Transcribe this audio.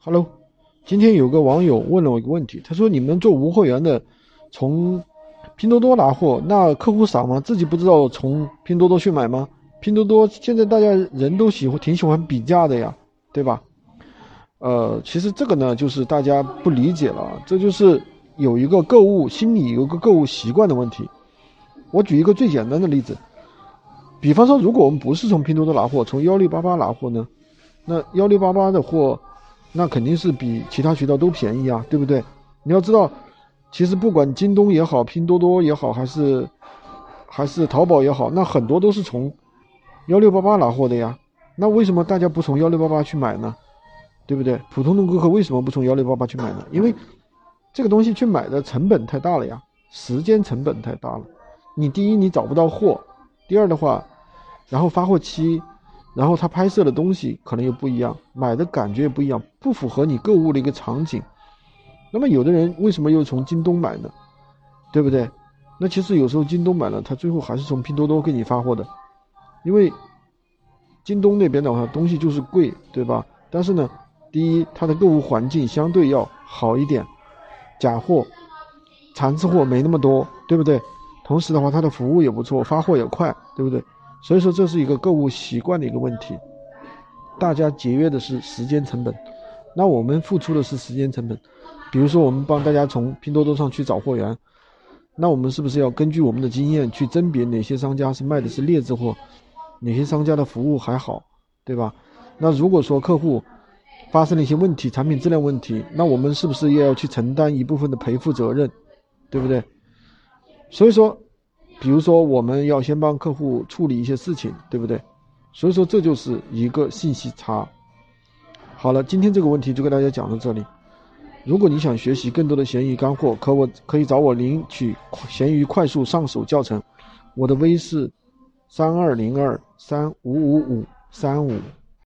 Hello，今天有个网友问了我一个问题，他说：“你们做无货源的，从拼多多拿货，那客户傻吗？自己不知道从拼多多去买吗？拼多多现在大家人都喜欢挺喜欢比价的呀，对吧？呃，其实这个呢，就是大家不理解了，这就是有一个购物心理，有一个购物习惯的问题。我举一个最简单的例子，比方说，如果我们不是从拼多多拿货，从幺六八八拿货呢，那幺六八八的货。那肯定是比其他渠道都便宜啊，对不对？你要知道，其实不管京东也好，拼多多也好，还是还是淘宝也好，那很多都是从幺六八八拿货的呀。那为什么大家不从幺六八八去买呢？对不对？普通的顾客为什么不从幺六八八去买呢？因为这个东西去买的成本太大了呀，时间成本太大了。你第一你找不到货，第二的话，然后发货期。然后他拍摄的东西可能又不一样，买的感觉也不一样，不符合你购物的一个场景。那么有的人为什么又从京东买呢？对不对？那其实有时候京东买了，他最后还是从拼多多给你发货的，因为京东那边的话东西就是贵，对吧？但是呢，第一，它的购物环境相对要好一点，假货、残次货没那么多，对不对？同时的话，它的服务也不错，发货也快，对不对？所以说这是一个购物习惯的一个问题，大家节约的是时间成本，那我们付出的是时间成本。比如说我们帮大家从拼多多上去找货源，那我们是不是要根据我们的经验去甄别哪些商家是卖的是劣质货，哪些商家的服务还好，对吧？那如果说客户发生了一些问题，产品质量问题，那我们是不是也要去承担一部分的赔付责任，对不对？所以说。比如说，我们要先帮客户处理一些事情，对不对？所以说，这就是一个信息差。好了，今天这个问题就给大家讲到这里。如果你想学习更多的闲鱼干货，可我可以找我领取闲鱼快速上手教程。我的微是三二零二三五五五三五。